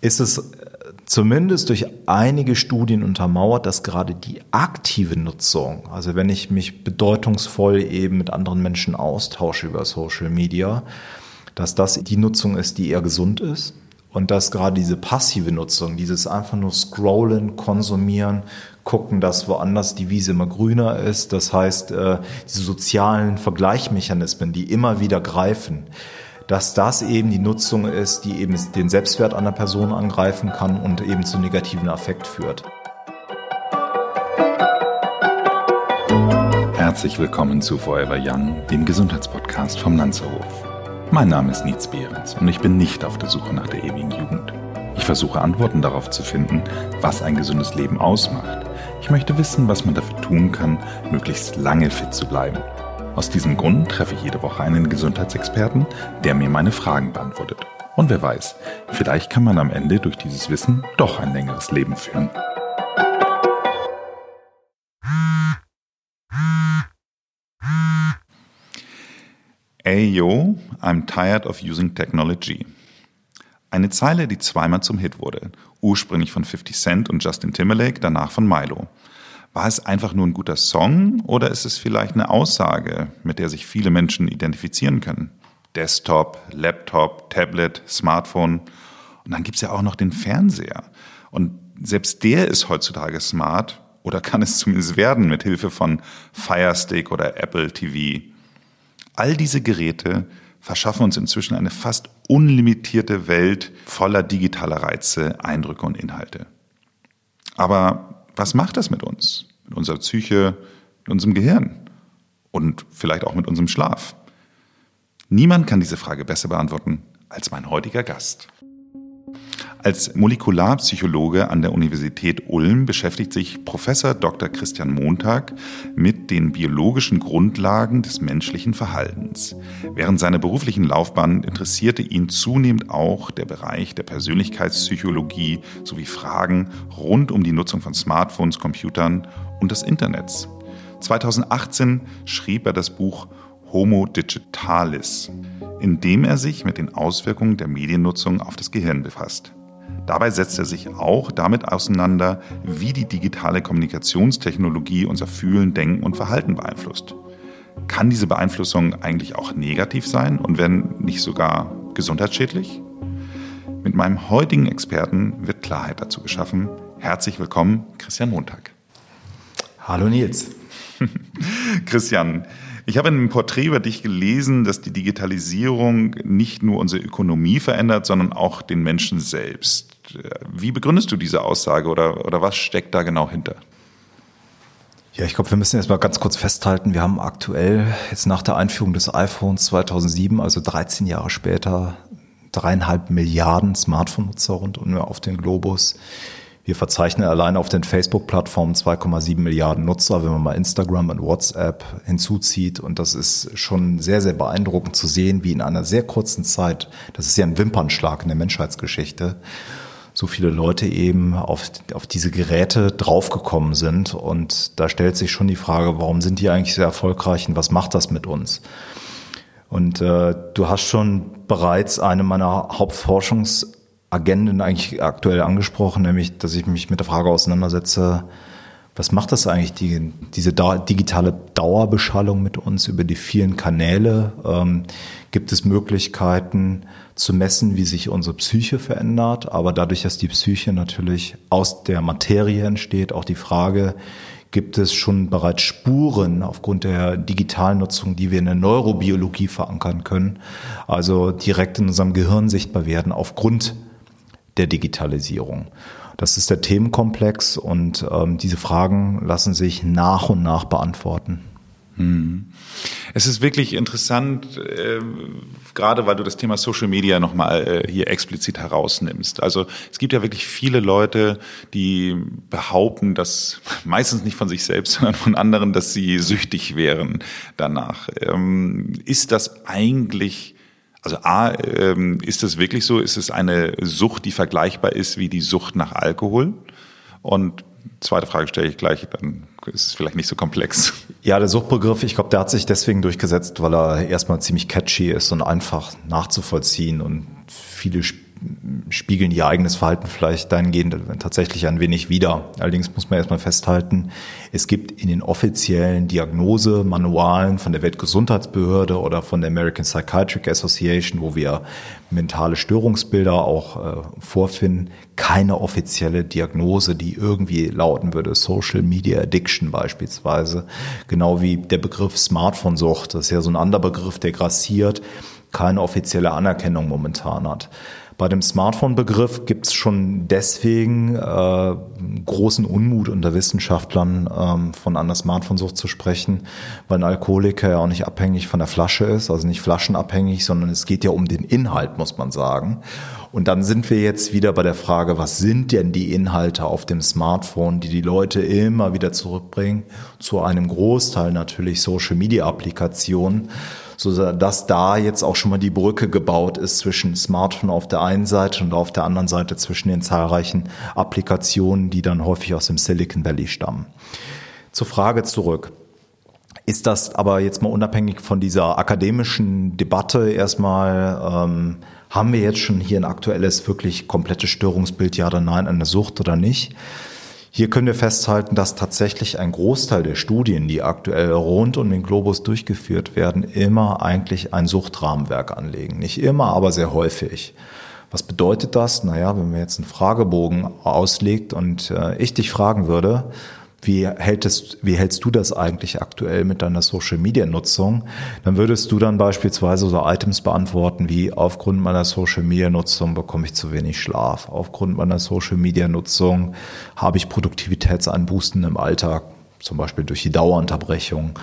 ist es zumindest durch einige Studien untermauert, dass gerade die aktive Nutzung, also wenn ich mich bedeutungsvoll eben mit anderen Menschen austausche über Social Media, dass das die Nutzung ist, die eher gesund ist und dass gerade diese passive Nutzung, dieses einfach nur scrollen, konsumieren, gucken, dass woanders die Wiese immer grüner ist, das heißt, äh, diese sozialen Vergleichmechanismen, die immer wieder greifen, dass das eben die Nutzung ist, die eben den Selbstwert einer Person angreifen kann und eben zu negativen Affekt führt. Herzlich willkommen zu Forever Young, dem Gesundheitspodcast vom Lanzerhof. Mein Name ist Nietz Behrens und ich bin nicht auf der Suche nach der ewigen Jugend. Ich versuche Antworten darauf zu finden, was ein gesundes Leben ausmacht. Ich möchte wissen, was man dafür tun kann, möglichst lange fit zu bleiben aus diesem Grund treffe ich jede Woche einen Gesundheitsexperten, der mir meine Fragen beantwortet. Und wer weiß, vielleicht kann man am Ende durch dieses Wissen doch ein längeres Leben führen. Ey yo, I'm tired of using technology. Eine Zeile, die zweimal zum Hit wurde, ursprünglich von 50 Cent und Justin Timberlake, danach von Milo. War es einfach nur ein guter Song oder ist es vielleicht eine Aussage, mit der sich viele Menschen identifizieren können? Desktop, Laptop, Tablet, Smartphone. Und dann gibt's ja auch noch den Fernseher. Und selbst der ist heutzutage smart oder kann es zumindest werden mit Hilfe von Firestick oder Apple TV. All diese Geräte verschaffen uns inzwischen eine fast unlimitierte Welt voller digitaler Reize, Eindrücke und Inhalte. Aber was macht das mit uns? Mit unserer Psyche, mit unserem Gehirn und vielleicht auch mit unserem Schlaf? Niemand kann diese Frage besser beantworten als mein heutiger Gast. Als Molekularpsychologe an der Universität Ulm beschäftigt sich Professor Dr. Christian Montag mit den biologischen Grundlagen des menschlichen Verhaltens. Während seiner beruflichen Laufbahn interessierte ihn zunehmend auch der Bereich der Persönlichkeitspsychologie sowie Fragen rund um die Nutzung von Smartphones, Computern und des Internets. 2018 schrieb er das Buch Homo Digitalis, in dem er sich mit den Auswirkungen der Mediennutzung auf das Gehirn befasst. Dabei setzt er sich auch damit auseinander, wie die digitale Kommunikationstechnologie unser Fühlen, Denken und Verhalten beeinflusst. Kann diese Beeinflussung eigentlich auch negativ sein und wenn nicht sogar gesundheitsschädlich? Mit meinem heutigen Experten wird Klarheit dazu geschaffen. Herzlich willkommen, Christian Montag. Hallo Nils. Christian, ich habe in einem Porträt über dich gelesen, dass die Digitalisierung nicht nur unsere Ökonomie verändert, sondern auch den Menschen selbst. Wie begründest du diese Aussage oder, oder was steckt da genau hinter? Ja, ich glaube, wir müssen jetzt mal ganz kurz festhalten, wir haben aktuell jetzt nach der Einführung des iPhones 2007, also 13 Jahre später, dreieinhalb Milliarden Smartphone-Nutzer rund um auf den Globus. Wir verzeichnen allein auf den Facebook-Plattformen 2,7 Milliarden Nutzer, wenn man mal Instagram und WhatsApp hinzuzieht. Und das ist schon sehr, sehr beeindruckend zu sehen, wie in einer sehr kurzen Zeit, das ist ja ein Wimpernschlag in der Menschheitsgeschichte, so viele Leute eben auf, auf diese Geräte draufgekommen sind. Und da stellt sich schon die Frage, warum sind die eigentlich sehr erfolgreich und was macht das mit uns? Und äh, du hast schon bereits eine meiner Hauptforschungs Agenden eigentlich aktuell angesprochen, nämlich, dass ich mich mit der Frage auseinandersetze, was macht das eigentlich, die, diese digitale Dauerbeschallung mit uns über die vielen Kanäle? Ähm, gibt es Möglichkeiten zu messen, wie sich unsere Psyche verändert? Aber dadurch, dass die Psyche natürlich aus der Materie entsteht, auch die Frage, gibt es schon bereits Spuren aufgrund der digitalen Nutzung, die wir in der Neurobiologie verankern können, also direkt in unserem Gehirn sichtbar werden aufgrund der Digitalisierung. Das ist der Themenkomplex und ähm, diese Fragen lassen sich nach und nach beantworten. Hm. Es ist wirklich interessant, äh, gerade weil du das Thema Social Media nochmal äh, hier explizit herausnimmst. Also es gibt ja wirklich viele Leute, die behaupten, dass meistens nicht von sich selbst, sondern von anderen, dass sie süchtig wären danach. Ähm, ist das eigentlich also A, ähm, ist es wirklich so? Ist es eine Sucht, die vergleichbar ist wie die Sucht nach Alkohol? Und zweite Frage stelle ich gleich, dann ist es vielleicht nicht so komplex. Ja, der Suchtbegriff, ich glaube, der hat sich deswegen durchgesetzt, weil er erstmal ziemlich catchy ist und einfach nachzuvollziehen. Und viele spiegeln ihr eigenes Verhalten vielleicht dahingehend tatsächlich ein wenig wider. Allerdings muss man erstmal festhalten, es gibt in den offiziellen Diagnosemanualen von der Weltgesundheitsbehörde oder von der American Psychiatric Association, wo wir mentale Störungsbilder auch äh, vorfinden, keine offizielle Diagnose, die irgendwie lauten würde, Social Media Addiction beispielsweise. Genau wie der Begriff Smartphone-Sucht, das ist ja so ein anderer Begriff, der grassiert, keine offizielle Anerkennung momentan hat. Bei dem Smartphone-Begriff gibt es schon deswegen äh, großen Unmut unter Wissenschaftlern, ähm, von einer Smartphone-Sucht zu sprechen, weil ein Alkoholiker ja auch nicht abhängig von der Flasche ist, also nicht flaschenabhängig, sondern es geht ja um den Inhalt, muss man sagen. Und dann sind wir jetzt wieder bei der Frage, was sind denn die Inhalte auf dem Smartphone, die die Leute immer wieder zurückbringen, zu einem Großteil natürlich Social-Media-Applikationen so dass da jetzt auch schon mal die Brücke gebaut ist zwischen Smartphone auf der einen Seite und auf der anderen Seite zwischen den zahlreichen Applikationen, die dann häufig aus dem Silicon Valley stammen. Zur Frage zurück. Ist das aber jetzt mal unabhängig von dieser akademischen Debatte erstmal, ähm, haben wir jetzt schon hier ein aktuelles, wirklich komplettes Störungsbild, ja oder nein, eine Sucht oder nicht? Hier können wir festhalten, dass tatsächlich ein Großteil der Studien, die aktuell rund um den Globus durchgeführt werden, immer eigentlich ein Suchtrahmenwerk anlegen. Nicht immer, aber sehr häufig. Was bedeutet das? Naja, wenn man jetzt einen Fragebogen auslegt und äh, ich dich fragen würde, wie, hältst, wie hältst du das eigentlich aktuell mit deiner Social-Media-Nutzung? Dann würdest du dann beispielsweise so Items beantworten wie aufgrund meiner Social-Media-Nutzung bekomme ich zu wenig Schlaf. Aufgrund meiner Social-Media-Nutzung habe ich Produktivitätseinbußen im Alltag, zum Beispiel durch die Dauerunterbrechung.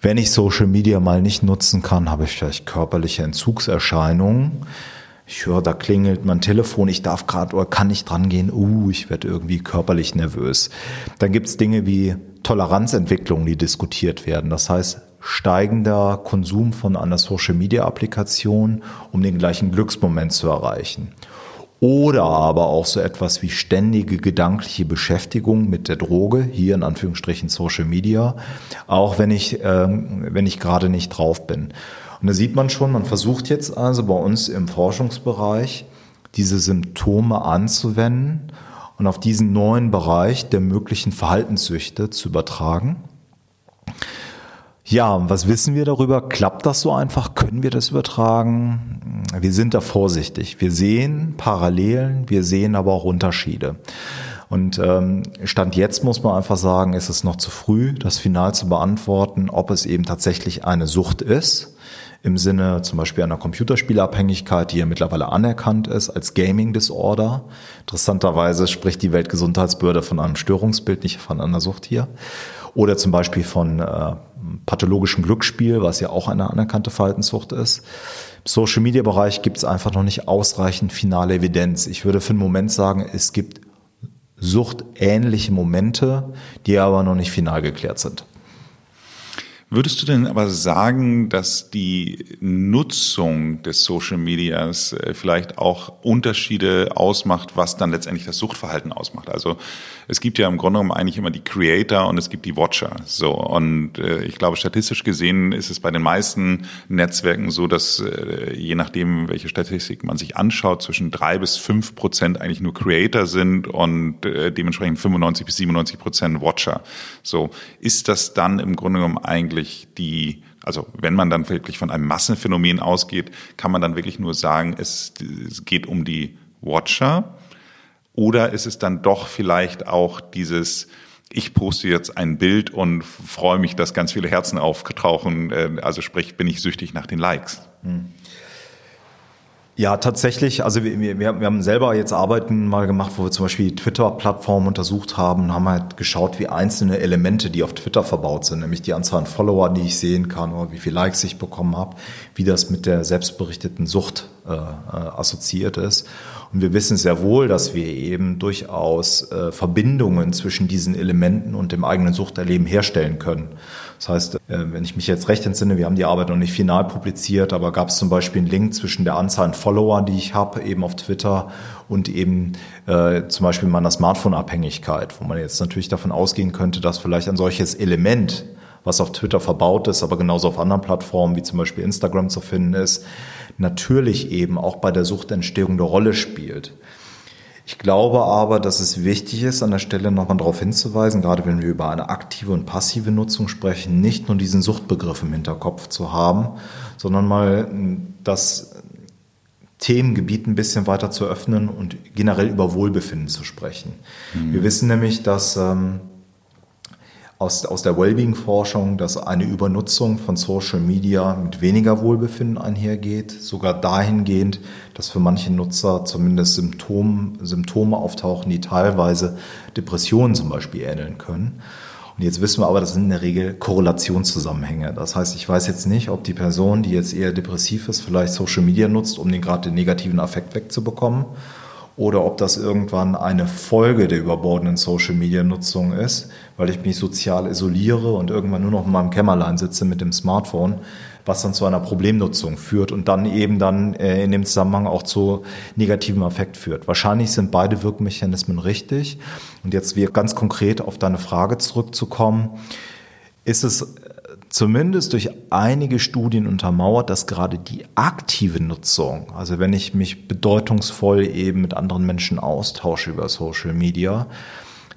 Wenn ich Social Media mal nicht nutzen kann, habe ich vielleicht körperliche Entzugserscheinungen ich höre, da klingelt mein Telefon, ich darf gerade oder kann nicht dran gehen, uh, ich werde irgendwie körperlich nervös. Dann gibt es Dinge wie Toleranzentwicklung, die diskutiert werden. Das heißt, steigender Konsum von einer Social-Media-Applikation, um den gleichen Glücksmoment zu erreichen. Oder aber auch so etwas wie ständige gedankliche Beschäftigung mit der Droge, hier in Anführungsstrichen Social Media, auch wenn ich, ähm, wenn ich gerade nicht drauf bin. Und da sieht man schon, man versucht jetzt also bei uns im Forschungsbereich diese Symptome anzuwenden und auf diesen neuen Bereich der möglichen Verhaltenssüchte zu übertragen. Ja, was wissen wir darüber? Klappt das so einfach? Können wir das übertragen? Wir sind da vorsichtig. Wir sehen Parallelen, wir sehen aber auch Unterschiede. Und ähm, Stand jetzt muss man einfach sagen, ist es noch zu früh, das final zu beantworten, ob es eben tatsächlich eine Sucht ist im Sinne zum Beispiel einer Computerspielabhängigkeit, die ja mittlerweile anerkannt ist als Gaming Disorder. Interessanterweise spricht die Weltgesundheitsbehörde von einem Störungsbild, nicht von einer Sucht hier. Oder zum Beispiel von äh, pathologischem Glücksspiel, was ja auch eine anerkannte Verhaltenssucht ist. Im Social Media Bereich gibt es einfach noch nicht ausreichend finale Evidenz. Ich würde für einen Moment sagen, es gibt suchtähnliche Momente, die aber noch nicht final geklärt sind. Würdest du denn aber sagen, dass die Nutzung des Social Medias äh, vielleicht auch Unterschiede ausmacht, was dann letztendlich das Suchtverhalten ausmacht? Also es gibt ja im Grunde genommen eigentlich immer die Creator und es gibt die Watcher. So und äh, ich glaube statistisch gesehen ist es bei den meisten Netzwerken so, dass äh, je nachdem welche Statistik man sich anschaut, zwischen drei bis fünf Prozent eigentlich nur Creator sind und dementsprechend 95 bis 97 Prozent Watcher. So ist das dann im Grunde genommen eigentlich wirklich die, also wenn man dann wirklich von einem Massenphänomen ausgeht, kann man dann wirklich nur sagen, es, es geht um die Watcher oder ist es dann doch vielleicht auch dieses, ich poste jetzt ein Bild und freue mich, dass ganz viele Herzen auftauchen, äh, also sprich, bin ich süchtig nach den Likes. Hm. Ja, tatsächlich. Also wir, wir, wir haben selber jetzt Arbeiten mal gemacht, wo wir zum Beispiel Twitter-Plattformen untersucht haben haben halt geschaut, wie einzelne Elemente, die auf Twitter verbaut sind, nämlich die Anzahl an Follower, die ich sehen kann oder wie viele Likes ich bekommen habe, wie das mit der selbstberichteten Sucht äh, äh, assoziiert ist. Und wir wissen sehr wohl, dass wir eben durchaus äh, Verbindungen zwischen diesen Elementen und dem eigenen Suchterleben herstellen können. Das heißt, äh, wenn ich mich jetzt recht entsinne, wir haben die Arbeit noch nicht final publiziert, aber gab es zum Beispiel einen Link zwischen der Anzahl an Follower, die ich habe, eben auf Twitter und eben äh, zum Beispiel meiner Smartphone-Abhängigkeit, wo man jetzt natürlich davon ausgehen könnte, dass vielleicht ein solches Element was auf Twitter verbaut ist, aber genauso auf anderen Plattformen wie zum Beispiel Instagram zu finden ist, natürlich eben auch bei der Suchtentstehung eine Rolle spielt. Ich glaube aber, dass es wichtig ist, an der Stelle nochmal darauf hinzuweisen, gerade wenn wir über eine aktive und passive Nutzung sprechen, nicht nur diesen Suchtbegriff im Hinterkopf zu haben, sondern mal das Themengebiet ein bisschen weiter zu öffnen und generell über Wohlbefinden zu sprechen. Mhm. Wir wissen nämlich, dass ähm, aus, aus der Wellbeing-Forschung, dass eine Übernutzung von Social Media mit weniger Wohlbefinden einhergeht, sogar dahingehend, dass für manche Nutzer zumindest Symptom, Symptome auftauchen, die teilweise Depressionen zum Beispiel ähneln können. Und jetzt wissen wir aber, das sind in der Regel Korrelationszusammenhänge. Das heißt, ich weiß jetzt nicht, ob die Person, die jetzt eher depressiv ist, vielleicht Social Media nutzt, um den gerade den negativen Affekt wegzubekommen oder ob das irgendwann eine Folge der überbordenden Social-Media-Nutzung ist, weil ich mich sozial isoliere und irgendwann nur noch in meinem Kämmerlein sitze mit dem Smartphone, was dann zu einer Problemnutzung führt und dann eben dann äh, in dem Zusammenhang auch zu negativem Effekt führt. Wahrscheinlich sind beide Wirkmechanismen richtig. Und jetzt wir ganz konkret auf deine Frage zurückzukommen, ist es zumindest durch einige Studien untermauert, dass gerade die aktive Nutzung, also wenn ich mich bedeutungsvoll eben mit anderen Menschen austausche über Social Media,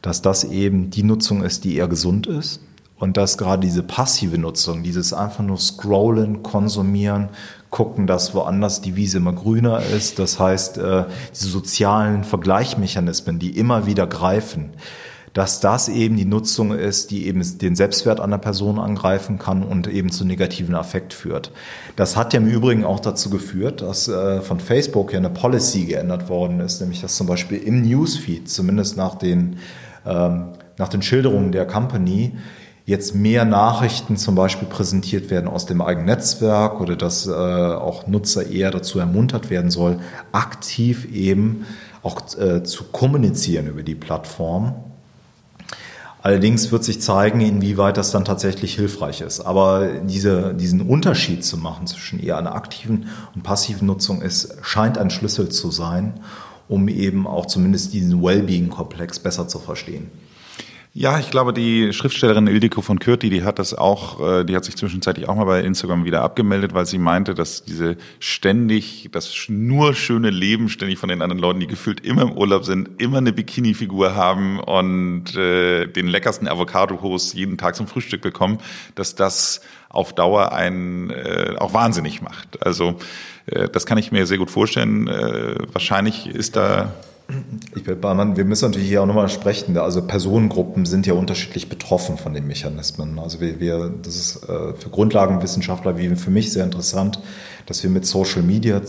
dass das eben die Nutzung ist, die eher gesund ist. Und dass gerade diese passive Nutzung, dieses einfach nur scrollen, konsumieren, gucken, dass woanders die Wiese immer grüner ist, das heißt, äh, diese sozialen Vergleichmechanismen, die immer wieder greifen, dass das eben die Nutzung ist, die eben den Selbstwert einer Person angreifen kann und eben zu negativen Affekt führt. Das hat ja im Übrigen auch dazu geführt, dass äh, von Facebook ja eine Policy geändert worden ist, nämlich dass zum Beispiel im Newsfeed, zumindest nach den, ähm, nach den Schilderungen der Company, jetzt mehr Nachrichten zum Beispiel präsentiert werden aus dem eigenen Netzwerk oder dass äh, auch Nutzer eher dazu ermuntert werden soll, aktiv eben auch äh, zu kommunizieren über die Plattform Allerdings wird sich zeigen, inwieweit das dann tatsächlich hilfreich ist. Aber diese, diesen Unterschied zu machen zwischen eher einer aktiven und passiven Nutzung ist, scheint ein Schlüssel zu sein, um eben auch zumindest diesen Wellbeing-Komplex besser zu verstehen. Ja, ich glaube, die Schriftstellerin Ildiko von Kürti, die hat das auch, äh, die hat sich zwischenzeitlich auch mal bei Instagram wieder abgemeldet, weil sie meinte, dass diese ständig, das nur schöne Leben ständig von den anderen Leuten, die gefühlt immer im Urlaub sind, immer eine Bikini-Figur haben und äh, den leckersten Avocado-Toast jeden Tag zum Frühstück bekommen, dass das auf Dauer einen äh, auch wahnsinnig macht. Also äh, das kann ich mir sehr gut vorstellen. Äh, wahrscheinlich ist da ich bin Barmann, wir müssen natürlich hier auch nochmal sprechen. Also Personengruppen sind ja unterschiedlich betroffen von den Mechanismen. Also wir, wir das ist äh, für Grundlagenwissenschaftler wie für mich sehr interessant, dass wir mit Social Media äh,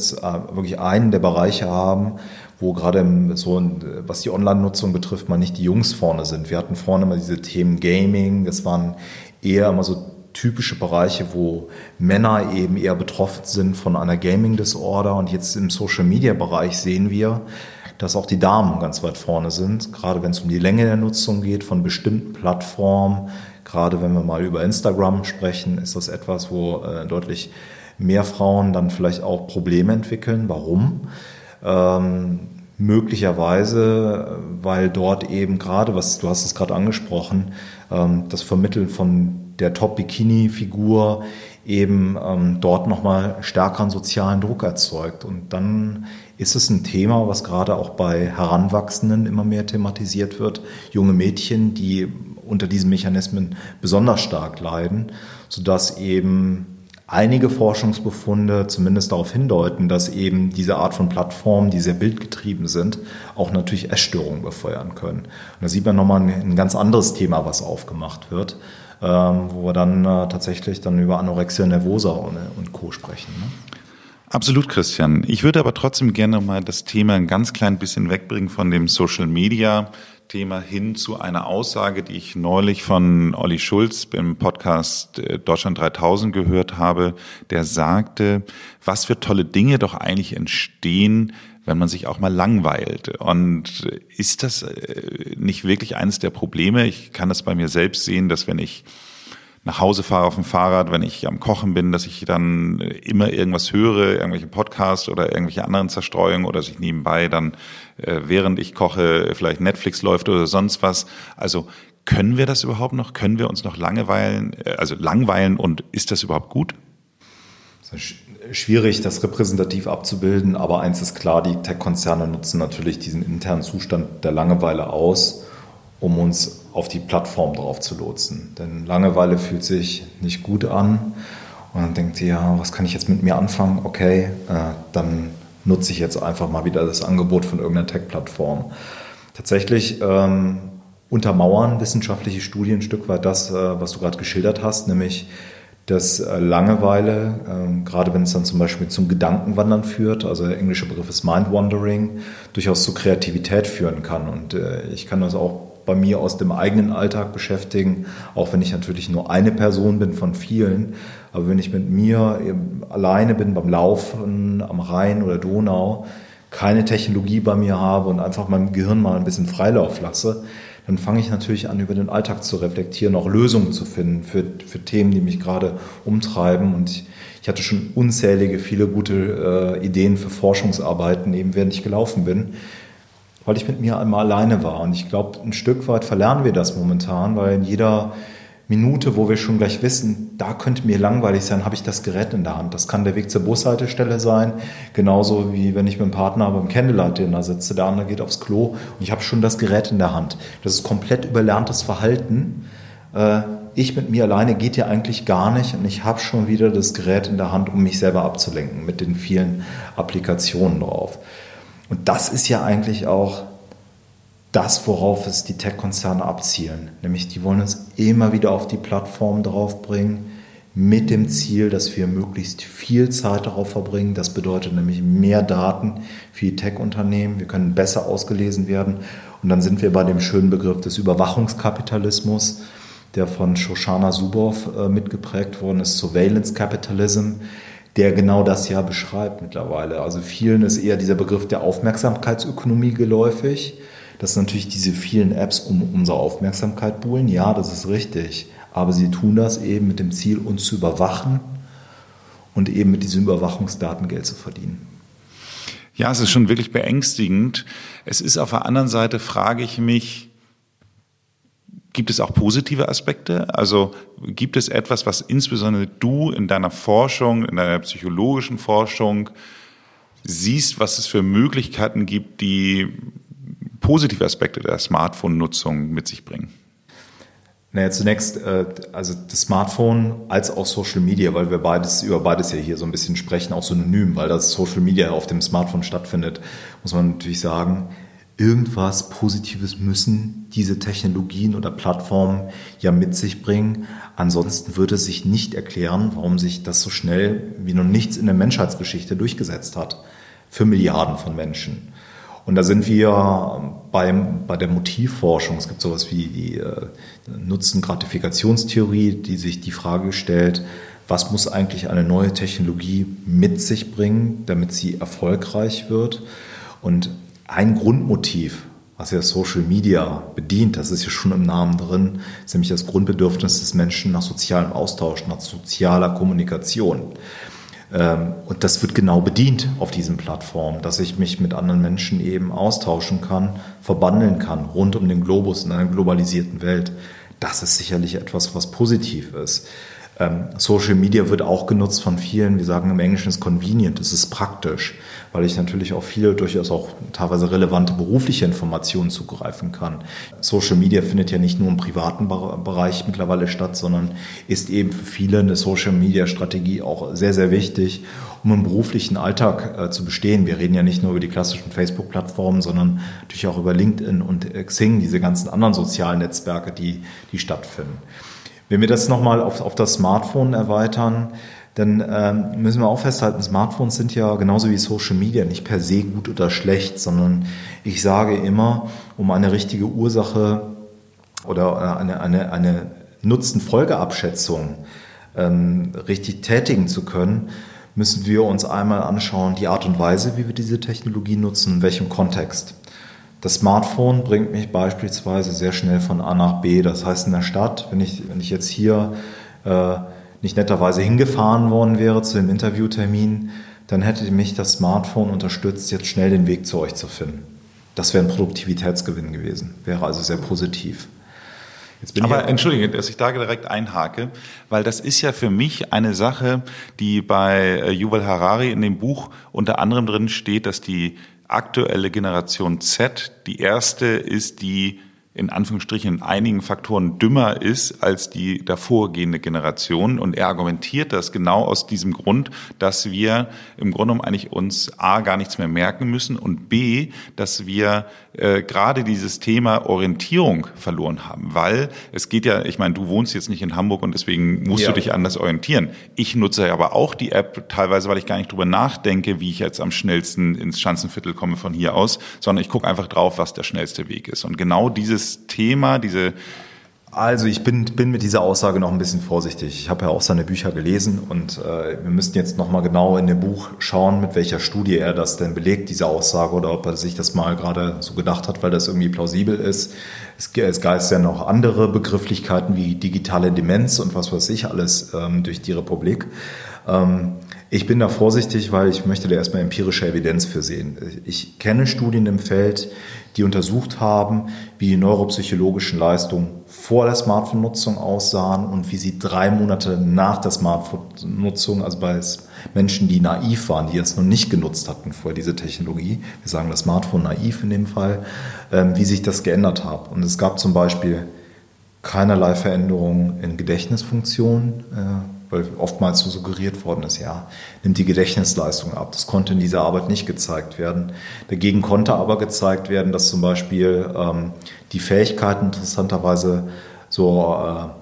wirklich einen der Bereiche haben, wo gerade so, was die Online-Nutzung betrifft, mal nicht die Jungs vorne sind. Wir hatten vorne immer diese Themen Gaming, das waren eher immer so typische Bereiche, wo Männer eben eher betroffen sind von einer Gaming-Disorder. Und jetzt im Social-Media-Bereich sehen wir, dass auch die Damen ganz weit vorne sind, gerade wenn es um die Länge der Nutzung geht von bestimmten Plattformen. Gerade wenn wir mal über Instagram sprechen, ist das etwas, wo äh, deutlich mehr Frauen dann vielleicht auch Probleme entwickeln. Warum? Ähm, möglicherweise, weil dort eben gerade, was du hast es gerade angesprochen, ähm, das Vermitteln von der Top-Bikini-Figur eben ähm, dort nochmal stärkeren sozialen Druck erzeugt. Und dann ist es ein Thema, was gerade auch bei Heranwachsenden immer mehr thematisiert wird. Junge Mädchen, die unter diesen Mechanismen besonders stark leiden, sodass eben einige Forschungsbefunde zumindest darauf hindeuten, dass eben diese Art von Plattformen, die sehr bildgetrieben sind, auch natürlich Essstörungen befeuern können. Und da sieht man nochmal ein, ein ganz anderes Thema, was aufgemacht wird, wo wir dann äh, tatsächlich dann über Anorexia nervosa und, und Co. sprechen. Ne? Absolut, Christian. Ich würde aber trotzdem gerne mal das Thema ein ganz klein bisschen wegbringen von dem Social Media Thema hin zu einer Aussage, die ich neulich von Olli Schulz im Podcast äh, Deutschland 3000 gehört habe, der sagte, was für tolle Dinge doch eigentlich entstehen, wenn man sich auch mal langweilt. Und ist das äh, nicht wirklich eines der Probleme? Ich kann das bei mir selbst sehen, dass wenn ich nach Hause fahre auf dem Fahrrad, wenn ich am Kochen bin, dass ich dann immer irgendwas höre, irgendwelche Podcasts oder irgendwelche anderen Zerstreuungen oder sich nebenbei dann, äh, während ich koche, vielleicht Netflix läuft oder sonst was. Also können wir das überhaupt noch? Können wir uns noch langweilen, äh, also langweilen und ist das überhaupt gut? Schwierig, das repräsentativ abzubilden, aber eins ist klar, die Tech-Konzerne nutzen natürlich diesen internen Zustand der Langeweile aus, um uns auf die Plattform drauf zu lotsen. Denn Langeweile fühlt sich nicht gut an und dann denkt ihr, ja, was kann ich jetzt mit mir anfangen? Okay, äh, dann nutze ich jetzt einfach mal wieder das Angebot von irgendeiner Tech-Plattform. Tatsächlich ähm, untermauern wissenschaftliche Studien ein Stück weit das, äh, was du gerade geschildert hast, nämlich dass äh, Langeweile, äh, gerade wenn es dann zum Beispiel zum Gedankenwandern führt, also der englische Begriff ist Mind Wandering, durchaus zu Kreativität führen kann. Und äh, ich kann das auch bei mir aus dem eigenen Alltag beschäftigen, auch wenn ich natürlich nur eine Person bin von vielen. Aber wenn ich mit mir alleine bin beim Laufen am Rhein oder Donau, keine Technologie bei mir habe und einfach meinem Gehirn mal ein bisschen Freilauf lasse, dann fange ich natürlich an, über den Alltag zu reflektieren, auch Lösungen zu finden für, für Themen, die mich gerade umtreiben. Und ich, ich hatte schon unzählige, viele gute äh, Ideen für Forschungsarbeiten, eben während ich gelaufen bin, weil ich mit mir einmal alleine war. Und ich glaube, ein Stück weit verlernen wir das momentan, weil in jeder Minute, wo wir schon gleich wissen, da könnte mir langweilig sein, habe ich das Gerät in der Hand. Das kann der Weg zur Bushaltestelle sein, genauso wie wenn ich mit dem Partner beim Candlelight-Dinner sitze, der andere geht aufs Klo und ich habe schon das Gerät in der Hand. Das ist komplett überlerntes Verhalten. Äh, ich mit mir alleine geht ja eigentlich gar nicht und ich habe schon wieder das Gerät in der Hand, um mich selber abzulenken mit den vielen Applikationen drauf. Und das ist ja eigentlich auch das, worauf es die Tech-Konzerne abzielen. Nämlich die wollen uns immer wieder auf die Plattform draufbringen, mit dem Ziel, dass wir möglichst viel Zeit darauf verbringen. Das bedeutet nämlich mehr Daten für die Tech-Unternehmen. Wir können besser ausgelesen werden. Und dann sind wir bei dem schönen Begriff des Überwachungskapitalismus, der von Shoshana Zuboff äh, mitgeprägt worden ist, Surveillance Capitalism, der genau das ja beschreibt mittlerweile. Also vielen ist eher dieser Begriff der Aufmerksamkeitsökonomie geläufig dass natürlich diese vielen Apps um unsere Aufmerksamkeit buhlen. Ja, das ist richtig. Aber sie tun das eben mit dem Ziel, uns zu überwachen und eben mit diesen Überwachungsdaten Geld zu verdienen. Ja, es ist schon wirklich beängstigend. Es ist auf der anderen Seite, frage ich mich, gibt es auch positive Aspekte? Also gibt es etwas, was insbesondere du in deiner Forschung, in deiner psychologischen Forschung siehst, was es für Möglichkeiten gibt, die positive Aspekte der Smartphone-Nutzung mit sich bringen? Naja, zunächst, äh, also das Smartphone als auch Social Media, weil wir beides, über beides ja hier so ein bisschen sprechen, auch synonym, weil das Social Media auf dem Smartphone stattfindet, muss man natürlich sagen, irgendwas Positives müssen diese Technologien oder Plattformen ja mit sich bringen. Ansonsten würde es sich nicht erklären, warum sich das so schnell wie noch nichts in der Menschheitsgeschichte durchgesetzt hat. Für Milliarden von Menschen. Und da sind wir beim, bei der Motivforschung. Es gibt sowas wie die äh, Nutzen-Gratifikationstheorie, die sich die Frage stellt, was muss eigentlich eine neue Technologie mit sich bringen, damit sie erfolgreich wird. Und ein Grundmotiv, was ja Social Media bedient, das ist ja schon im Namen drin, ist nämlich das Grundbedürfnis des Menschen nach sozialem Austausch, nach sozialer Kommunikation. Ähm, und das wird genau bedient auf diesen Plattformen, dass ich mich mit anderen Menschen eben austauschen kann, verbandeln kann, rund um den Globus in einer globalisierten Welt. Das ist sicherlich etwas, was positiv ist. Ähm, Social Media wird auch genutzt von vielen, wir sagen im Englischen ist convenient, es ist praktisch, weil ich natürlich auch viele durchaus auch teilweise relevante berufliche Informationen zugreifen kann. Social Media findet ja nicht nur im privaten Bereich mittlerweile statt, sondern ist eben für viele eine Social Media Strategie auch sehr, sehr wichtig, um im beruflichen Alltag äh, zu bestehen. Wir reden ja nicht nur über die klassischen Facebook-Plattformen, sondern natürlich auch über LinkedIn und Xing, diese ganzen anderen sozialen Netzwerke, die, die stattfinden. Wenn wir das nochmal auf, auf das Smartphone erweitern, dann ähm, müssen wir auch festhalten, Smartphones sind ja genauso wie Social Media nicht per se gut oder schlecht, sondern ich sage immer, um eine richtige Ursache oder äh, eine, eine, eine Nutzen-Folgeabschätzung ähm, richtig tätigen zu können, müssen wir uns einmal anschauen, die Art und Weise, wie wir diese Technologie nutzen, in welchem Kontext. Das Smartphone bringt mich beispielsweise sehr schnell von A nach B. Das heißt, in der Stadt, wenn ich, wenn ich jetzt hier äh, nicht netterweise hingefahren worden wäre zu dem Interviewtermin, dann hätte mich das Smartphone unterstützt, jetzt schnell den Weg zu euch zu finden. Das wäre ein Produktivitätsgewinn gewesen, wäre also sehr positiv. Aber entschuldige, dass ich da direkt einhake, weil das ist ja für mich eine Sache, die bei äh, Yuval Harari in dem Buch unter anderem drin steht, dass die aktuelle Generation Z die erste ist, die in Anführungsstrichen in einigen Faktoren dümmer ist als die davorgehende Generation. Und er argumentiert das genau aus diesem Grund, dass wir im Grunde genommen eigentlich uns A gar nichts mehr merken müssen und B, dass wir äh, gerade dieses Thema Orientierung verloren haben. Weil es geht ja, ich meine, du wohnst jetzt nicht in Hamburg und deswegen musst ja. du dich anders orientieren. Ich nutze aber auch die App teilweise, weil ich gar nicht drüber nachdenke, wie ich jetzt am schnellsten ins Schanzenviertel komme von hier aus, sondern ich gucke einfach drauf, was der schnellste Weg ist. Und genau dieses dieses Thema, diese also ich bin, bin mit dieser Aussage noch ein bisschen vorsichtig. Ich habe ja auch seine Bücher gelesen und äh, wir müssten jetzt noch mal genau in dem Buch schauen, mit welcher Studie er das denn belegt, diese Aussage, oder ob er sich das mal gerade so gedacht hat, weil das irgendwie plausibel ist. Es, es geistern noch andere Begrifflichkeiten wie digitale Demenz und was weiß ich alles ähm, durch die Republik. Ähm, ich bin da vorsichtig, weil ich möchte da erstmal empirische Evidenz für sehen. Ich kenne Studien im Feld, die untersucht haben, wie die neuropsychologischen Leistungen vor der Smartphone-Nutzung aussahen und wie sie drei Monate nach der Smartphone-Nutzung, also bei Menschen, die naiv waren, die es noch nicht genutzt hatten vor diese Technologie, wir sagen das Smartphone naiv in dem Fall, ähm, wie sich das geändert hat. Und es gab zum Beispiel keinerlei Veränderungen in Gedächtnisfunktionen, äh, weil oftmals so suggeriert worden ist, ja, nimmt die Gedächtnisleistung ab. Das konnte in dieser Arbeit nicht gezeigt werden. Dagegen konnte aber gezeigt werden, dass zum Beispiel ähm, die Fähigkeiten interessanterweise so äh,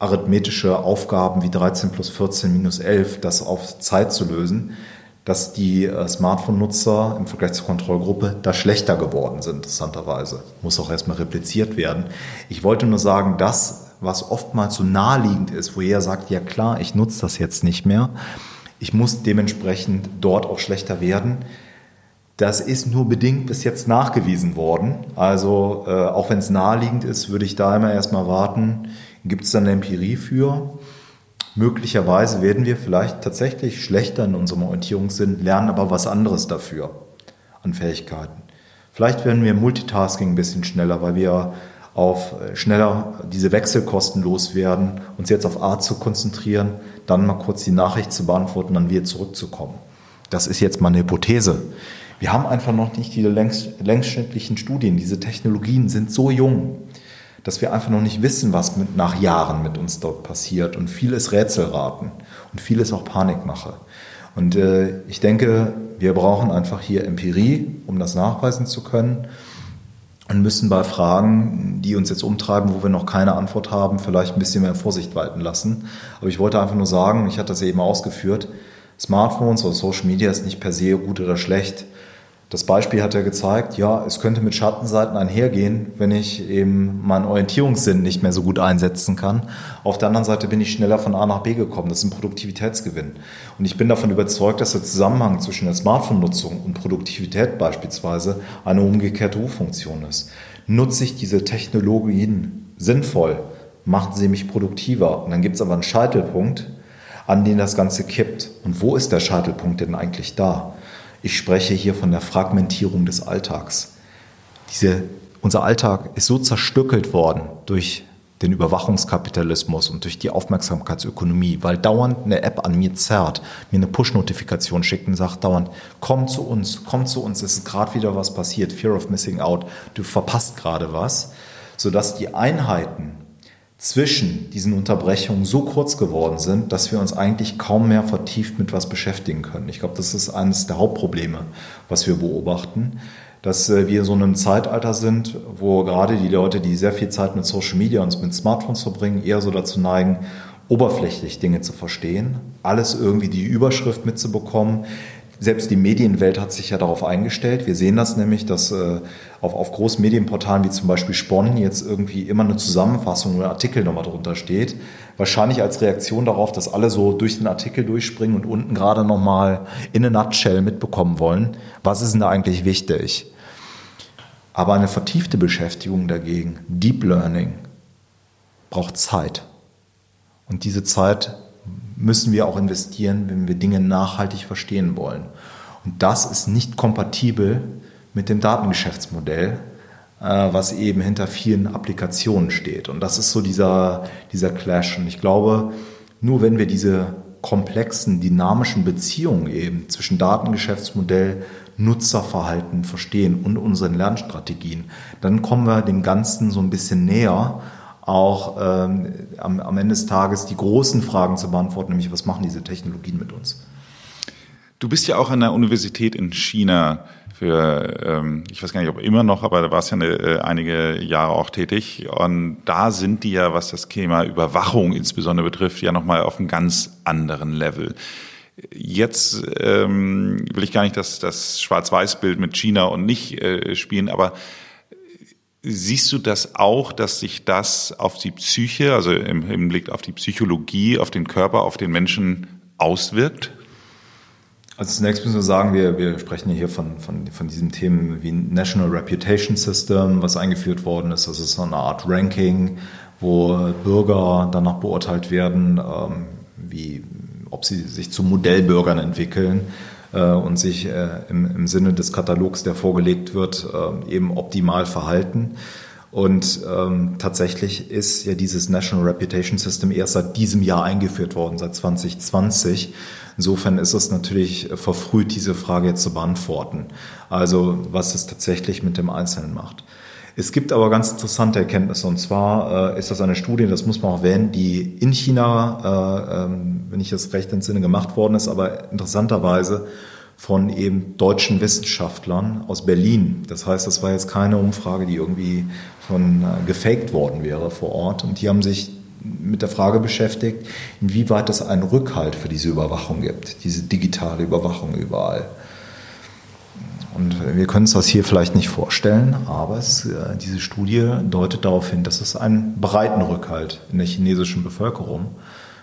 arithmetische Aufgaben wie 13 plus 14 minus 11, das auf Zeit zu lösen, dass die äh, Smartphone-Nutzer im Vergleich zur Kontrollgruppe da schlechter geworden sind, interessanterweise. Muss auch erstmal repliziert werden. Ich wollte nur sagen, dass was oftmals so naheliegend ist, wo jeder sagt, ja klar, ich nutze das jetzt nicht mehr. Ich muss dementsprechend dort auch schlechter werden. Das ist nur bedingt bis jetzt nachgewiesen worden. Also äh, auch wenn es naheliegend ist, würde ich da immer erstmal warten, gibt es dann eine Empirie für. Möglicherweise werden wir vielleicht tatsächlich schlechter in unserem Orientierungssinn, lernen aber was anderes dafür an Fähigkeiten. Vielleicht werden wir Multitasking ein bisschen schneller, weil wir auf äh, schneller diese Wechselkosten loswerden, uns jetzt auf A zu konzentrieren, dann mal kurz die Nachricht zu beantworten, dann wieder zurückzukommen. Das ist jetzt mal eine Hypothese. Wir haben einfach noch nicht diese längsschnittlichen Studien. Diese Technologien sind so jung, dass wir einfach noch nicht wissen, was mit, nach Jahren mit uns dort passiert. Und vieles Rätselraten und vieles auch Panikmache. Und äh, ich denke, wir brauchen einfach hier Empirie, um das nachweisen zu können und müssen bei Fragen, die uns jetzt umtreiben, wo wir noch keine Antwort haben, vielleicht ein bisschen mehr Vorsicht walten lassen. Aber ich wollte einfach nur sagen, ich hatte das eben ausgeführt, Smartphones oder Social Media ist nicht per se gut oder schlecht. Das Beispiel hat ja gezeigt, ja, es könnte mit Schattenseiten einhergehen, wenn ich eben meinen Orientierungssinn nicht mehr so gut einsetzen kann. Auf der anderen Seite bin ich schneller von A nach B gekommen. Das ist ein Produktivitätsgewinn. Und ich bin davon überzeugt, dass der Zusammenhang zwischen der Smartphone-Nutzung und Produktivität beispielsweise eine umgekehrte U-Funktion ist. Nutze ich diese Technologien sinnvoll, machen sie mich produktiver. Und dann gibt es aber einen Scheitelpunkt, an den das Ganze kippt. Und wo ist der Scheitelpunkt denn eigentlich da? Ich spreche hier von der Fragmentierung des Alltags. Diese, unser Alltag ist so zerstückelt worden durch den Überwachungskapitalismus und durch die Aufmerksamkeitsökonomie, weil dauernd eine App an mir zerrt, mir eine Push-Notifikation schickt und sagt dauernd, komm zu uns, komm zu uns, es ist gerade wieder was passiert, Fear of Missing Out, du verpasst gerade was, sodass die Einheiten zwischen diesen Unterbrechungen so kurz geworden sind, dass wir uns eigentlich kaum mehr vertieft mit was beschäftigen können. Ich glaube, das ist eines der Hauptprobleme, was wir beobachten, dass äh, wir so in einem Zeitalter sind, wo gerade die Leute, die sehr viel Zeit mit Social Media und mit Smartphones verbringen, eher so dazu neigen, oberflächlich Dinge zu verstehen, alles irgendwie die Überschrift mitzubekommen, selbst die Medienwelt hat sich ja darauf eingestellt. Wir sehen das nämlich, dass äh, auf, auf großen Medienportalen wie zum Beispiel Spon jetzt irgendwie immer eine Zusammenfassung oder Artikel nochmal drunter steht. Wahrscheinlich als Reaktion darauf, dass alle so durch den Artikel durchspringen und unten gerade nochmal in a nutshell mitbekommen wollen. Was ist denn da eigentlich wichtig? Aber eine vertiefte Beschäftigung dagegen, Deep Learning, braucht Zeit. Und diese Zeit müssen wir auch investieren, wenn wir Dinge nachhaltig verstehen wollen. Und das ist nicht kompatibel mit dem Datengeschäftsmodell, äh, was eben hinter vielen Applikationen steht. Und das ist so dieser, dieser Clash. Und ich glaube, nur wenn wir diese komplexen, dynamischen Beziehungen eben zwischen Datengeschäftsmodell, Nutzerverhalten verstehen und unseren Lernstrategien, dann kommen wir dem Ganzen so ein bisschen näher, auch ähm, am, am Ende des Tages die großen Fragen zu beantworten, nämlich was machen diese Technologien mit uns? Du bist ja auch an der Universität in China für, ähm, ich weiß gar nicht, ob immer noch, aber da warst ja eine, äh, einige Jahre auch tätig. Und da sind die ja, was das Thema Überwachung insbesondere betrifft, ja nochmal auf einem ganz anderen Level. Jetzt ähm, will ich gar nicht das, das Schwarz-Weiß-Bild mit China und nicht äh, spielen, aber siehst du das auch, dass sich das auf die Psyche, also im Hinblick auf die Psychologie, auf den Körper, auf den Menschen auswirkt? Also zunächst müssen wir sagen, wir, wir sprechen hier von, von, von diesen Themen wie National Reputation System, was eingeführt worden ist. Das ist eine Art Ranking, wo Bürger danach beurteilt werden, ähm, wie, ob sie sich zu Modellbürgern entwickeln und sich äh, im, im Sinne des Katalogs, der vorgelegt wird, äh, eben optimal verhalten. Und ähm, tatsächlich ist ja dieses National Reputation System erst seit diesem Jahr eingeführt worden, seit 2020. Insofern ist es natürlich verfrüht, diese Frage jetzt zu beantworten. Also was es tatsächlich mit dem Einzelnen macht. Es gibt aber ganz interessante Erkenntnisse und zwar äh, ist das eine Studie, das muss man auch erwähnen, die in China, äh, ähm, wenn ich das recht entsinne, gemacht worden ist, aber interessanterweise von eben deutschen Wissenschaftlern aus Berlin. Das heißt, das war jetzt keine Umfrage, die irgendwie von äh, gefaked worden wäre vor Ort. Und die haben sich mit der Frage beschäftigt, inwieweit es einen Rückhalt für diese Überwachung gibt, diese digitale Überwachung überall. Und wir können uns das hier vielleicht nicht vorstellen, aber es, äh, diese Studie deutet darauf hin, dass es einen breiten Rückhalt in der chinesischen Bevölkerung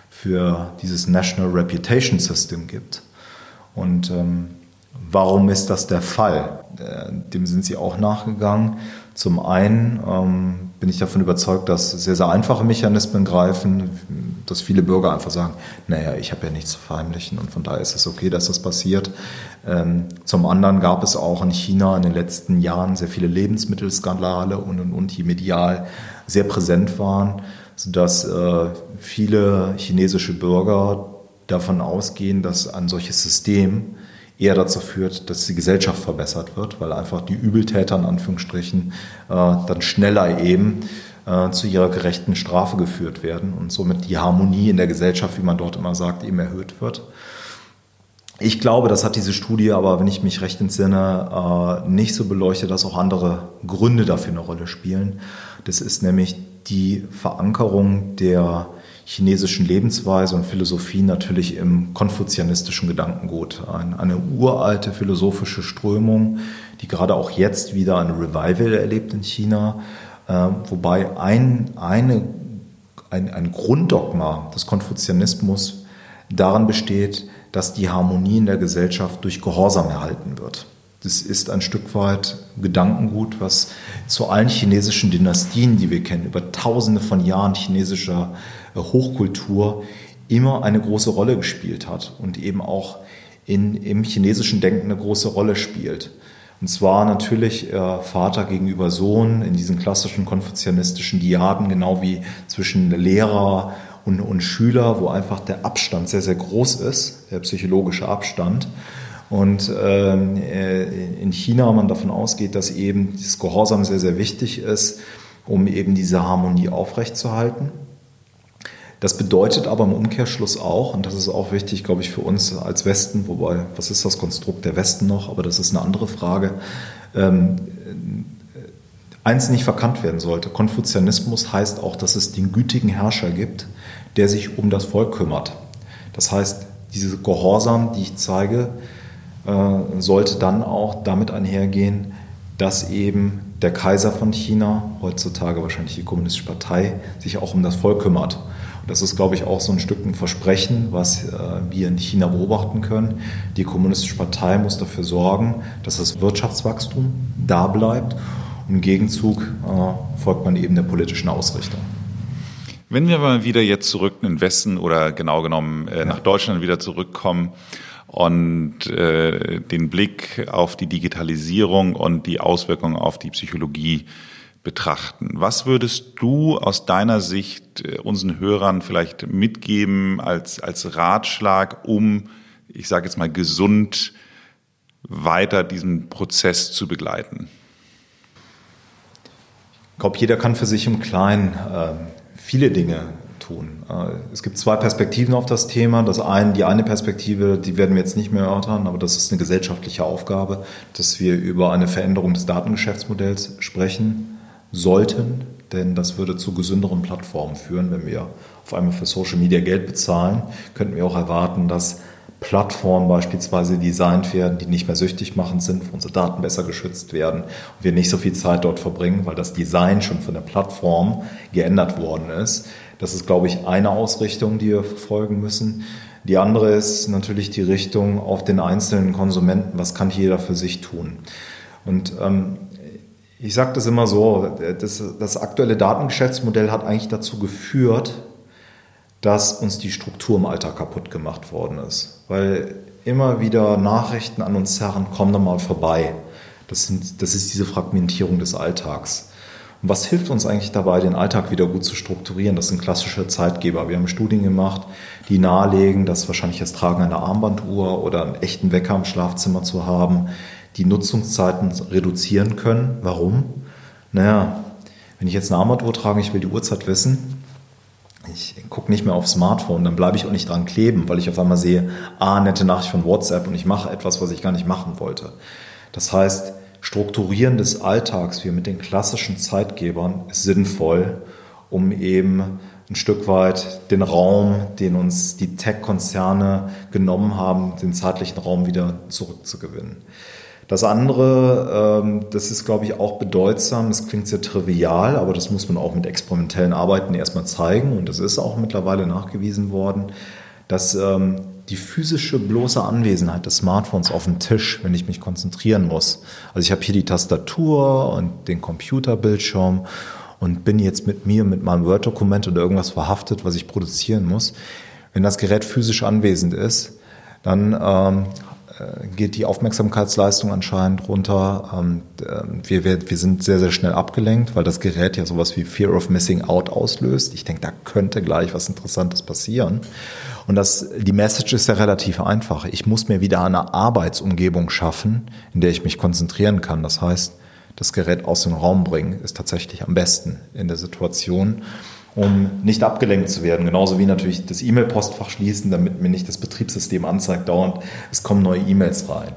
für dieses National Reputation System gibt. Und ähm, warum ist das der Fall? Äh, dem sind sie auch nachgegangen. Zum einen ähm, bin ich davon überzeugt, dass sehr, sehr einfache Mechanismen greifen, dass viele Bürger einfach sagen, naja, ich habe ja nichts zu verheimlichen und von daher ist es okay, dass das passiert. Ähm, zum anderen gab es auch in China in den letzten Jahren sehr viele Lebensmittelskandale und, und, und die medial sehr präsent waren, sodass äh, viele chinesische Bürger davon ausgehen, dass ein solches System eher dazu führt, dass die Gesellschaft verbessert wird, weil einfach die Übeltäter in Anführungsstrichen äh, dann schneller eben äh, zu ihrer gerechten Strafe geführt werden und somit die Harmonie in der Gesellschaft, wie man dort immer sagt, eben erhöht wird. Ich glaube, das hat diese Studie aber, wenn ich mich recht entsinne, äh, nicht so beleuchtet, dass auch andere Gründe dafür eine Rolle spielen. Das ist nämlich die Verankerung der chinesischen Lebensweise und Philosophie natürlich im konfuzianistischen Gedankengut. Ein, eine uralte philosophische Strömung, die gerade auch jetzt wieder ein Revival erlebt in China, wobei ein, eine, ein, ein Grunddogma des Konfuzianismus darin besteht, dass die Harmonie in der Gesellschaft durch Gehorsam erhalten wird. Das ist ein Stück weit Gedankengut, was zu allen chinesischen Dynastien, die wir kennen, über tausende von Jahren chinesischer äh, Hochkultur immer eine große Rolle gespielt hat und eben auch in, im chinesischen Denken eine große Rolle spielt. Und zwar natürlich äh, Vater gegenüber Sohn in diesen klassischen konfuzianistischen Diaden, genau wie zwischen Lehrer und, und Schüler, wo einfach der Abstand sehr, sehr groß ist, der psychologische Abstand. Und ähm, äh, in China man davon ausgeht, dass eben das Gehorsam sehr, sehr wichtig ist, um eben diese Harmonie aufrechtzuerhalten. Das bedeutet aber im Umkehrschluss auch, und das ist auch wichtig, glaube ich, für uns als Westen, wobei, was ist das Konstrukt der Westen noch, aber das ist eine andere Frage, ähm, eins nicht verkannt werden sollte. Konfuzianismus heißt auch, dass es den gütigen Herrscher gibt, der sich um das Volk kümmert. Das heißt, diese Gehorsam, die ich zeige, äh, sollte dann auch damit einhergehen, dass eben der Kaiser von China, heutzutage wahrscheinlich die Kommunistische Partei, sich auch um das Volk kümmert. Das ist, glaube ich, auch so ein Stück ein Versprechen, was äh, wir in China beobachten können. Die Kommunistische Partei muss dafür sorgen, dass das Wirtschaftswachstum da bleibt. Und im Gegenzug äh, folgt man eben der politischen Ausrichtung. Wenn wir mal wieder jetzt zurück in den Westen oder genau genommen äh, nach Deutschland wieder zurückkommen und äh, den Blick auf die Digitalisierung und die Auswirkungen auf die Psychologie betrachten. Was würdest du aus deiner Sicht äh, unseren Hörern vielleicht mitgeben als, als Ratschlag, um, ich sage jetzt mal, gesund weiter diesen Prozess zu begleiten? Ich glaube, jeder kann für sich im Kleinen äh, viele Dinge tun. Äh, es gibt zwei Perspektiven auf das Thema. Das eine, die eine Perspektive, die werden wir jetzt nicht mehr erörtern, aber das ist eine gesellschaftliche Aufgabe, dass wir über eine Veränderung des Datengeschäftsmodells sprechen sollten, denn das würde zu gesünderen Plattformen führen. Wenn wir auf einmal für Social Media Geld bezahlen, könnten wir auch erwarten, dass Plattformen beispielsweise designt werden, die nicht mehr süchtig machend sind, wo unsere Daten besser geschützt werden und wir nicht so viel Zeit dort verbringen, weil das Design schon von der Plattform geändert worden ist. Das ist, glaube ich, eine Ausrichtung, die wir verfolgen müssen. Die andere ist natürlich die Richtung auf den einzelnen Konsumenten. Was kann jeder für sich tun? Und ähm, ich sage das immer so, das, das aktuelle Datengeschäftsmodell hat eigentlich dazu geführt, dass uns die Struktur im Alltag kaputt gemacht worden ist. Weil immer wieder Nachrichten an uns zerren, komm doch mal vorbei. Das, sind, das ist diese Fragmentierung des Alltags. Und was hilft uns eigentlich dabei, den Alltag wieder gut zu strukturieren? Das sind klassische Zeitgeber. Wir haben Studien gemacht, die nahelegen, dass wahrscheinlich das Tragen einer Armbanduhr oder einen echten Wecker im Schlafzimmer zu haben, die Nutzungszeiten reduzieren können. Warum? Naja, wenn ich jetzt eine Armbanduhr trage, ich will die Uhrzeit wissen, ich gucke nicht mehr aufs Smartphone, dann bleibe ich auch nicht dran kleben, weil ich auf einmal sehe, ah, nette Nachricht von WhatsApp und ich mache etwas, was ich gar nicht machen wollte. Das heißt, Strukturieren des Alltags wie mit den klassischen Zeitgebern ist sinnvoll, um eben ein Stück weit den Raum, den uns die Tech-Konzerne genommen haben, den zeitlichen Raum wieder zurückzugewinnen. Das andere, ähm, das ist, glaube ich, auch bedeutsam. Es klingt sehr trivial, aber das muss man auch mit experimentellen Arbeiten erstmal zeigen. Und das ist auch mittlerweile nachgewiesen worden, dass ähm, die physische bloße Anwesenheit des Smartphones auf dem Tisch, wenn ich mich konzentrieren muss. Also ich habe hier die Tastatur und den Computerbildschirm und bin jetzt mit mir, mit meinem Word-Dokument oder irgendwas verhaftet, was ich produzieren muss. Wenn das Gerät physisch anwesend ist, dann ähm, äh, geht die Aufmerksamkeitsleistung anscheinend runter. Ähm, wir, wir, wir sind sehr, sehr schnell abgelenkt, weil das Gerät ja sowas wie Fear of Missing Out auslöst. Ich denke, da könnte gleich was Interessantes passieren. Und das, die Message ist ja relativ einfach. Ich muss mir wieder eine Arbeitsumgebung schaffen, in der ich mich konzentrieren kann. Das heißt, das Gerät aus dem Raum bringen ist tatsächlich am besten in der Situation um nicht abgelenkt zu werden. Genauso wie natürlich das E-Mail-Postfach schließen, damit mir nicht das Betriebssystem anzeigt dauernd, es kommen neue E-Mails rein.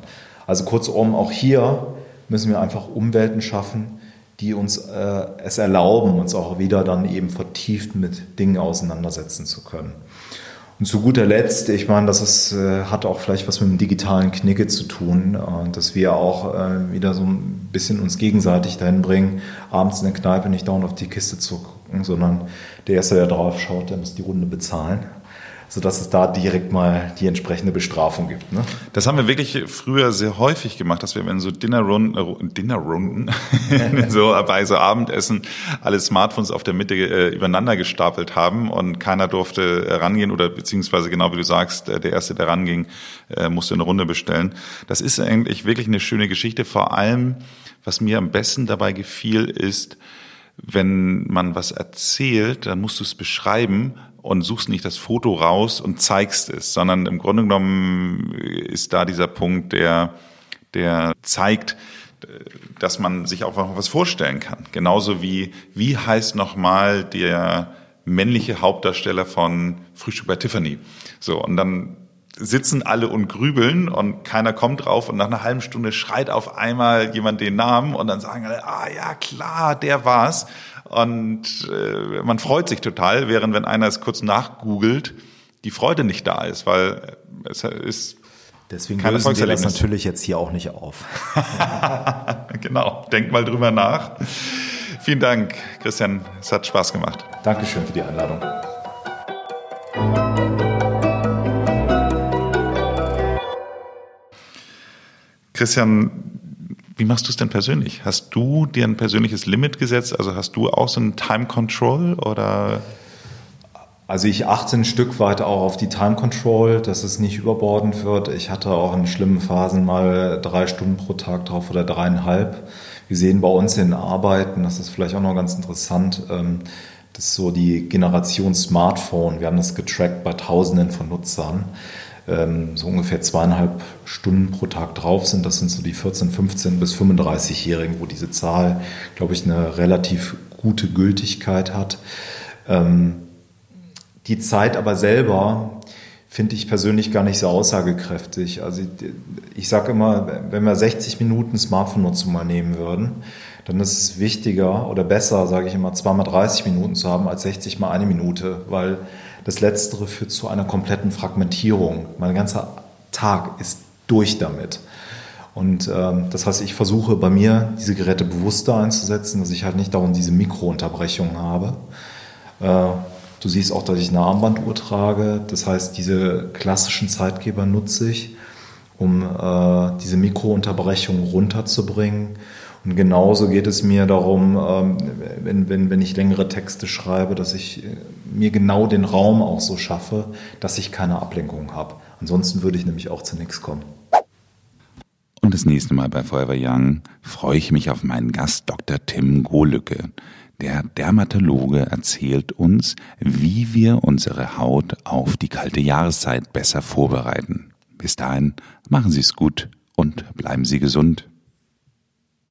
Also kurzum, auch hier müssen wir einfach Umwelten schaffen, die uns äh, es erlauben, uns auch wieder dann eben vertieft mit Dingen auseinandersetzen zu können. Und zu guter Letzt, ich meine, das ist, äh, hat auch vielleicht was mit dem digitalen Knicke zu tun, äh, dass wir auch äh, wieder so ein bisschen uns gegenseitig dahin bringen, abends in der Kneipe nicht dauernd auf die Kiste zu gucken, sondern der Erste, der drauf schaut, der muss die Runde bezahlen sodass es da direkt mal die entsprechende Bestrafung gibt. Ne? Das haben wir wirklich früher sehr häufig gemacht, dass wir in so Dinnerrunden, äh, Dinnerrunden so bei so Abendessen alle Smartphones auf der Mitte äh, übereinander gestapelt haben und keiner durfte rangehen oder beziehungsweise genau wie du sagst, äh, der Erste, der ranging, äh, musste eine Runde bestellen. Das ist eigentlich wirklich eine schöne Geschichte. Vor allem, was mir am besten dabei gefiel, ist, wenn man was erzählt, dann musst du es beschreiben und suchst nicht das Foto raus und zeigst es, sondern im Grunde genommen ist da dieser Punkt, der, der zeigt, dass man sich auch was vorstellen kann. Genauso wie, wie heißt nochmal der männliche Hauptdarsteller von Frühstück bei Tiffany? So, und dann sitzen alle und grübeln und keiner kommt drauf und nach einer halben Stunde schreit auf einmal jemand den Namen und dann sagen alle, ah ja klar, der war's. Und äh, man freut sich total, während wenn einer es kurz nachgoogelt, die Freude nicht da ist, weil es ist Deswegen Keine lösen wir das natürlich jetzt hier auch nicht auf. genau, denk mal drüber nach. Vielen Dank, Christian. Es hat Spaß gemacht. Dankeschön für die Einladung. Christian, wie machst du es denn persönlich? Hast du dir ein persönliches Limit gesetzt? Also hast du auch so ein Time Control oder? Also ich achte ein Stück weit auch auf die Time Control, dass es nicht überbordend wird. Ich hatte auch in schlimmen Phasen mal drei Stunden pro Tag drauf oder dreieinhalb. Wir sehen bei uns in Arbeiten, das ist vielleicht auch noch ganz interessant, ähm, das ist so die Generation Smartphone. Wir haben das getrackt bei Tausenden von Nutzern. Ähm, so ungefähr zweieinhalb Stunden pro Tag drauf sind. Das sind so die 14, 15 bis 35-Jährigen, wo diese Zahl, glaube ich, eine relativ gute Gültigkeit hat. Ähm, die Zeit aber selber finde ich persönlich gar nicht so aussagekräftig. Also ich, ich sage immer, wenn wir 60 Minuten Smartphone-Nutzung mal nehmen würden, dann ist es wichtiger oder besser, sage ich immer, zweimal 30 Minuten zu haben als 60 mal eine Minute, weil das Letztere führt zu einer kompletten Fragmentierung. Mein ganzer Tag ist durch damit. Und ähm, das heißt, ich versuche bei mir diese Geräte bewusster einzusetzen, dass ich halt nicht dauernd diese Mikrounterbrechungen habe. Äh, Du siehst auch, dass ich eine Armbanduhr trage. Das heißt, diese klassischen Zeitgeber nutze ich, um äh, diese Mikrounterbrechung runterzubringen. Und genauso geht es mir darum, ähm, wenn, wenn, wenn ich längere Texte schreibe, dass ich äh, mir genau den Raum auch so schaffe, dass ich keine Ablenkung habe. Ansonsten würde ich nämlich auch zu nichts kommen. Und das nächste Mal bei Forever Young freue ich mich auf meinen Gast Dr. Tim Gohlücke. Der Dermatologe erzählt uns, wie wir unsere Haut auf die kalte Jahreszeit besser vorbereiten. Bis dahin machen Sie es gut und bleiben Sie gesund.